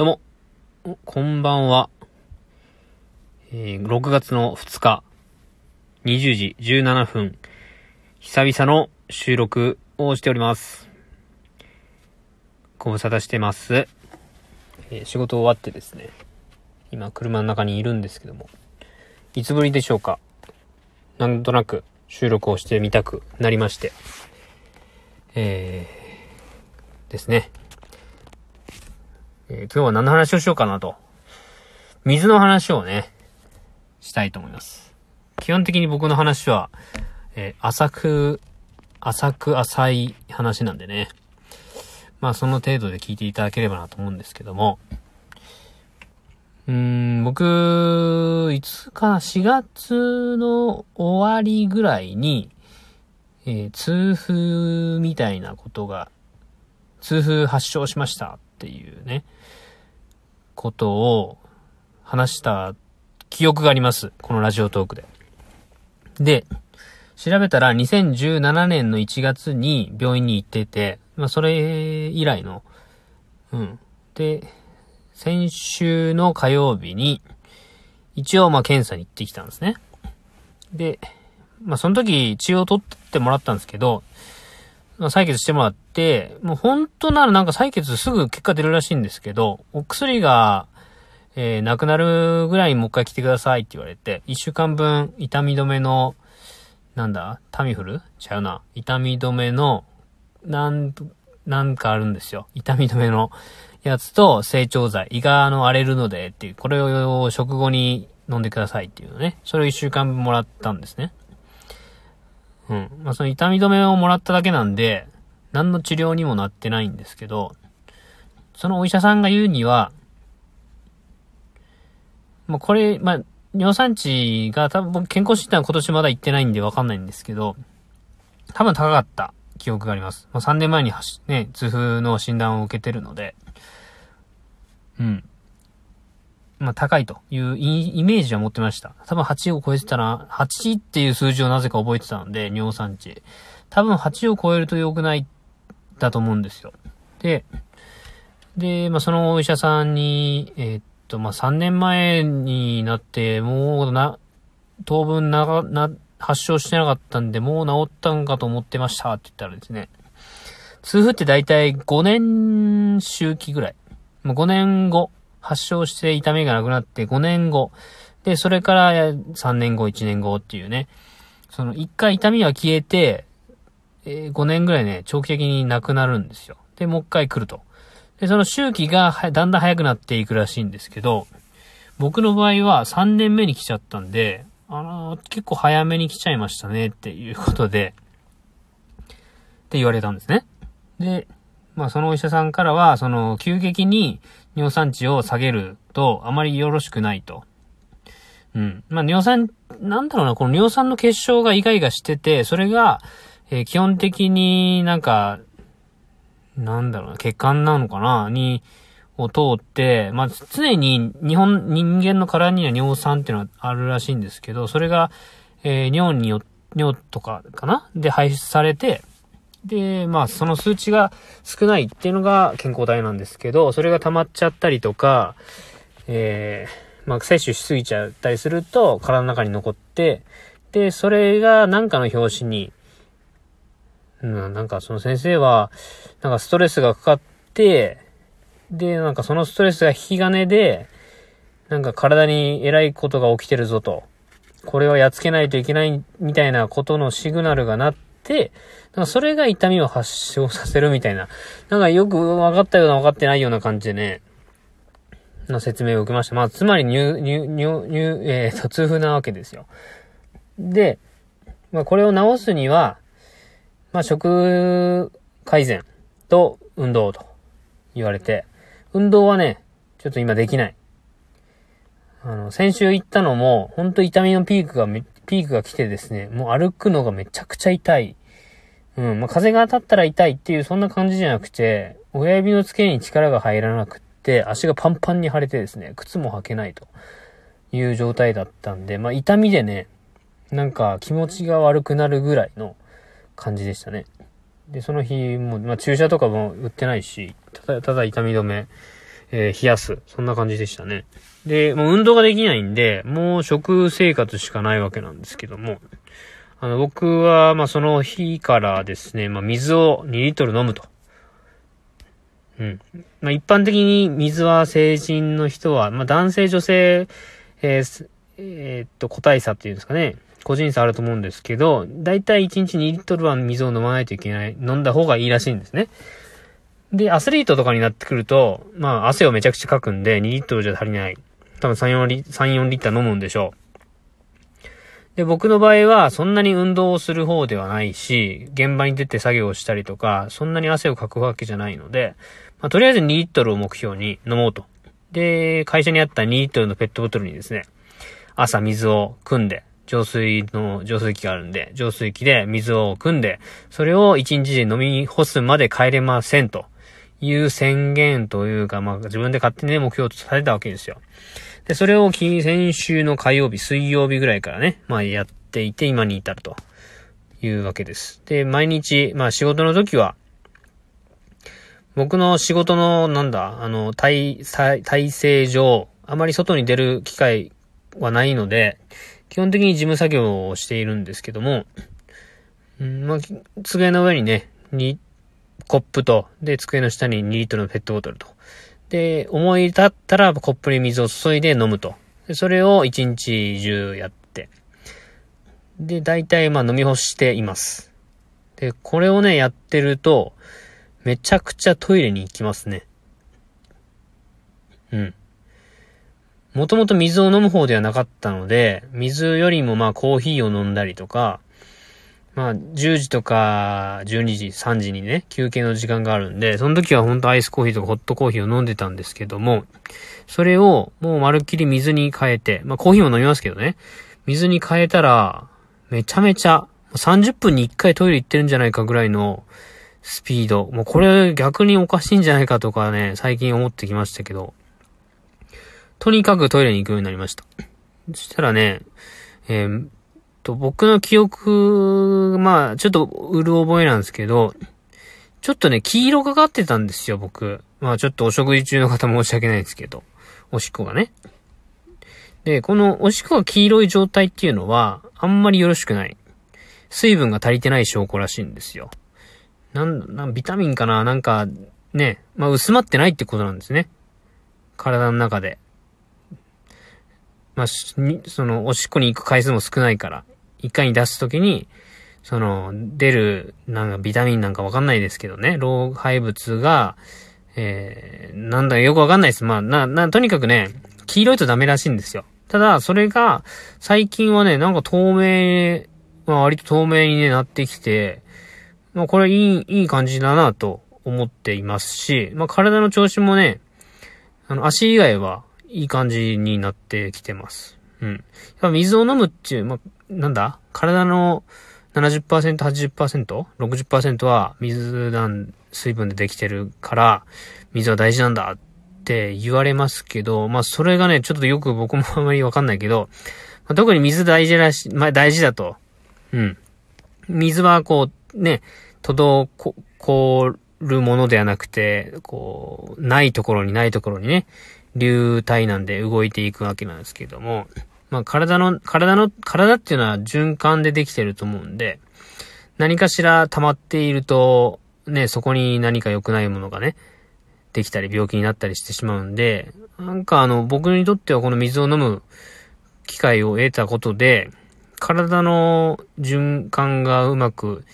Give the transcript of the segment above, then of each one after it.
どうも、こんばんは。えー、6月の2日、20時17分、久々の収録をしております。ご無沙汰してます。えー、仕事終わってですね、今車の中にいるんですけども、いつぶりでしょうかなんとなく収録をしてみたくなりまして、えー、ですね。えー、今日は何の話をしようかなと。水の話をね、したいと思います。基本的に僕の話は、えー、浅く、浅く浅い話なんでね。まあその程度で聞いていただければなと思うんですけども。うーん、僕、いつかな、4月の終わりぐらいに、えー、痛風みたいなことが、痛風発症しましたっていうね、ことを話した記憶があります。このラジオトークで。で、調べたら2017年の1月に病院に行ってて、まあそれ以来の、うん。で、先週の火曜日に、一応まあ検査に行ってきたんですね。で、まあその時血を取ってもらったんですけど、採血してもらって、もう本当ならなんか採血すぐ結果出るらしいんですけど、お薬が、えー、なくなるぐらいにもう一回来てくださいって言われて、一週間分痛み止めの、なんだタミフル？ちゃうな。痛み止めの、なん、なんかあるんですよ。痛み止めのやつと成長剤。胃があの荒れるのでっていう、これを食後に飲んでくださいっていうのね。それを一週間分もらったんですね。うん。まあ、その痛み止めをもらっただけなんで、何の治療にもなってないんですけど、そのお医者さんが言うには、もうこれ、まあ、尿酸値が多分僕健康診断今年まだ行ってないんでわかんないんですけど、多分高かった記憶があります。まあ、3年前にね、痛風の診断を受けてるので、うん。まあ、高いというイメージは持ってました。多分8を超えてたら、8っていう数字をなぜか覚えてたので、尿酸値。多分8を超えると良くないだと思うんですよ。で、で、まあ、そのお医者さんに、えー、っと、まあ、3年前になって、もうな、当分な、な、発症してなかったんで、もう治ったんかと思ってましたって言ったらですね、痛風って大体5年周期ぐらい。5年後、発症して痛みがなくなって5年後。で、それから3年後、1年後っていうね。その1回痛みが消えて、えー、5年ぐらいね、長期的になくなるんですよ。で、もう一回来ると。で、その周期がだんだん早くなっていくらしいんですけど、僕の場合は3年目に来ちゃったんで、あのー、結構早めに来ちゃいましたねっていうことで、って言われたんですね。で、まあそのお医者さんからは、その急激に尿酸値を下げるとあまりよろしくないと。うん。まあ尿酸、なんだろうな、この尿酸の結晶がイガイガしてて、それが、えー、基本的になんか、なんだろうな、血管なのかなに、を通って、まあ、常に日本、人間の体には尿酸っていうのはあるらしいんですけど、それが、えー、尿によ、尿とかかな？で排出されて、で、まあ、その数値が少ないっていうのが健康体なんですけど、それが溜まっちゃったりとか、えー、まあ、摂取しすぎちゃったりすると、体の中に残って、で、それが何かの表紙に、うん、なんかその先生は、なんかストレスがかかって、で、なんかそのストレスが引き金で、なんか体に偉いことが起きてるぞと。これをやっつけないといけないみたいなことのシグナルがなって、なんかそれが痛みを発症させるみたいな、なんかよく分かったような分かってないような感じでね、の説明を受けました。まあ、つまり入、入、入、入、えー、と、痛風なわけですよ。で、まあ、これを治すには、まあ、食改善と運動と言われて、運動はね、ちょっと今できない。あの、先週行ったのも、ほんと痛みのピークがピークが来てですね、もう歩くのがめちゃくちゃ痛い。うん、まあ、風が当たったら痛いっていう、そんな感じじゃなくて、親指の付け根に力が入らなくって、足がパンパンに腫れてですね、靴も履けないという状態だったんで、まあ、痛みでね、なんか気持ちが悪くなるぐらいの感じでしたね。で、その日も、まあ、注射とかも売ってないし、ただ、ただ痛み止め、えー、冷やす。そんな感じでしたね。で、もう運動ができないんで、もう食生活しかないわけなんですけども、あの、僕は、まあ、その日からですね、まあ、水を2リットル飲むと。うん。まあ、一般的に水は成人の人は、まあ、男性、女性、えー、えー、っと、個体差っていうんですかね。個人差あると思うんですけど、だいたい1日2リットルは水を飲まないといけない、飲んだ方がいいらしいんですね。で、アスリートとかになってくると、まあ、汗をめちゃくちゃかくんで、2リットルじゃ足りない。多分3、4リ、3、4リッター飲むんでしょう。で、僕の場合は、そんなに運動をする方ではないし、現場に出て作業をしたりとか、そんなに汗をかくわけじゃないので、まあ、とりあえず2リットルを目標に飲もうと。で、会社にあった2リットルのペットボトルにですね、朝水を汲んで、浄水の、浄水器があるんで、浄水器で水を汲んで、それを1日で飲み干すまで帰れませんと。いう宣言というか、まあ自分で勝手にね、目標とされたわけですよ。で、それを先週の火曜日、水曜日ぐらいからね、まあやっていて今に至るというわけです。で、毎日、まあ仕事の時は、僕の仕事の、なんだ、あの、体、体制上、あまり外に出る機会はないので、基本的に事務作業をしているんですけども、うん、まあ、机の上にね、に、コップと、で、机の下に2リットルのペットボトルと。で、思い立ったらコップに水を注いで飲むと。でそれを1日中やって。で、大体まあ飲み干しています。で、これをね、やってると、めちゃくちゃトイレに行きますね。うん。もともと水を飲む方ではなかったので、水よりもまあコーヒーを飲んだりとか、まあ、10時とか、12時、3時にね、休憩の時間があるんで、その時は本当アイスコーヒーとかホットコーヒーを飲んでたんですけども、それをもうまるっきり水に変えて、まあコーヒーも飲みますけどね、水に変えたら、めちゃめちゃ、30分に1回トイレ行ってるんじゃないかぐらいのスピード。もうこれ逆におかしいんじゃないかとかね、最近思ってきましたけど、とにかくトイレに行くようになりました。そしたらね、えー、と、僕の記憶、まあ、ちょっとうる覚えなんですけど、ちょっとね、黄色がかってたんですよ、僕。まあ、ちょっとお食事中の方申し訳ないですけど、おしっこがね。で、このおしっこが黄色い状態っていうのは、あんまりよろしくない。水分が足りてない証拠らしいんですよ。なん、なん、ビタミンかな？なんか、ね、まあ、薄まってないってことなんですね。体の中で。まあ、その、おしっこに行く回数も少ないから。一回に出すときに、その、出る、なんかビタミンなんかわかんないですけどね、老廃物が、えー、なんだよくわかんないです。まあ、な、な、とにかくね、黄色いとダメらしいんですよ。ただ、それが、最近はね、なんか透明、まあ割と透明に、ね、なってきて、まあこれいい、いい感じだなと思っていますし、まあ体の調子もね、あの、足以外はいい感じになってきてます。うん。やっぱ水を飲むっていう、まあ、なんだ？体の70%、80%、60%は水なん水分でできてるから、水は大事なんだって言われますけど、まあそれがね、ちょっとよく僕もあまりわかんないけど、まあ、特に水大事らし、まあ大事だと。うん。水はこう、ね、滞るものではなくて、こう、ないところにないところにね、流体なんで動いていくわけなんですけども、まあ体の、体の、体っていうのは循環でできてると思うんで、何かしら溜まっていると、ね、そこに何か良くないものがね、できたり病気になったりしてしまうんで、なんかあの、僕にとってはこの水を飲む機会を得たことで、体の循環がうまく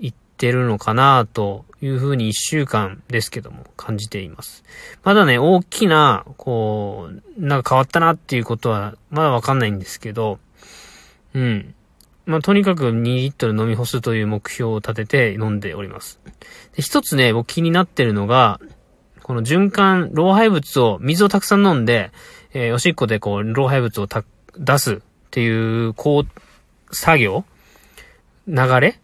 いってるのかなというふうに一週間ですけども感じています。まだね、大きな、こう、なんか変わったなっていうことはまだわかんないんですけど、うん。まあ、とにかく2リットル飲み干すという目標を立てて飲んでおります。で、一つね、僕気になってるのが、この循環、老廃物を、水をたくさん飲んで、えー、おしっこでこう、老廃物を、出すっていう、こう、作業流れ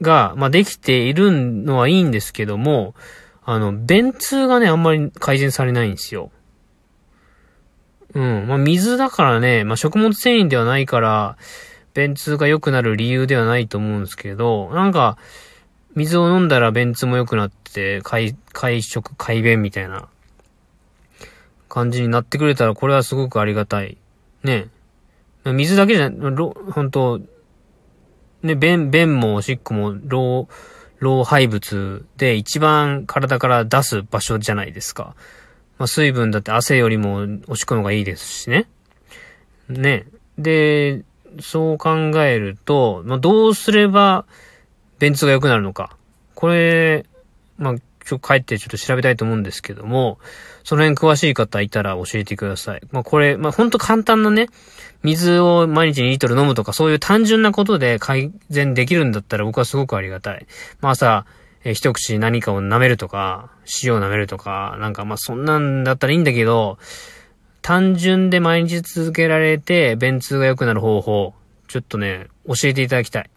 が、まあ、できているのはいいんですけども、あの、便通がね、あんまり改善されないんですよ。うん。まあ、水だからね、まあ、食物繊維ではないから、便通が良くなる理由ではないと思うんですけど、なんか、水を飲んだら便通も良くなって、会、会食、会便みたいな感じになってくれたら、これはすごくありがたい。ね。水だけじゃ、ろ、本当ね、便、便もおしっこも、老、老廃物で一番体から出す場所じゃないですか。まあ、水分だって汗よりもおしっこの方がいいですしね。ね。で、そう考えると、まあ、どうすれば便通が良くなるのか。これ、まあ、今日帰ってちょっと調べたいと思うんですけども、その辺詳しい方いたら教えてください。まあこれ、まあほんと簡単なね、水を毎日2リットル飲むとかそういう単純なことで改善できるんだったら僕はすごくありがたい。まあ朝、えー、一口何かを舐めるとか、塩を舐めるとか、なんかまあそんなんだったらいいんだけど、単純で毎日続けられて便通が良くなる方法、ちょっとね、教えていただきたい。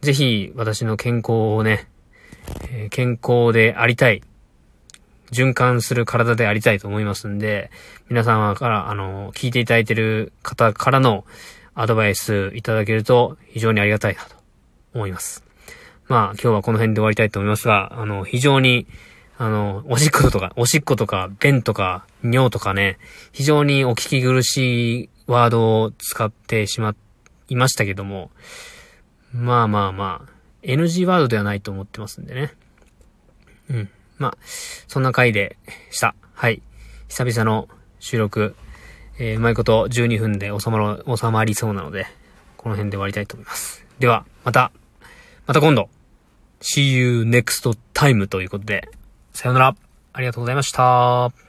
ぜひ私の健康をね、え、健康でありたい。循環する体でありたいと思いますんで、皆様から、あの、聞いていただいている方からのアドバイスいただけると非常にありがたいなと思います。まあ、今日はこの辺で終わりたいと思いますが、あの、非常に、あの、おしっことか、おしっことか、便とか、尿とかね、非常にお聞き苦しいワードを使ってしまいましたけども、まあまあまあ、NG ワードではないと思ってますんでね。うん。まあ、そんな回でした。はい。久々の収録、えー、うまいこと12分で収まろ、収まりそうなので、この辺で終わりたいと思います。では、また、また今度、See you next time ということで、さよなら。ありがとうございました。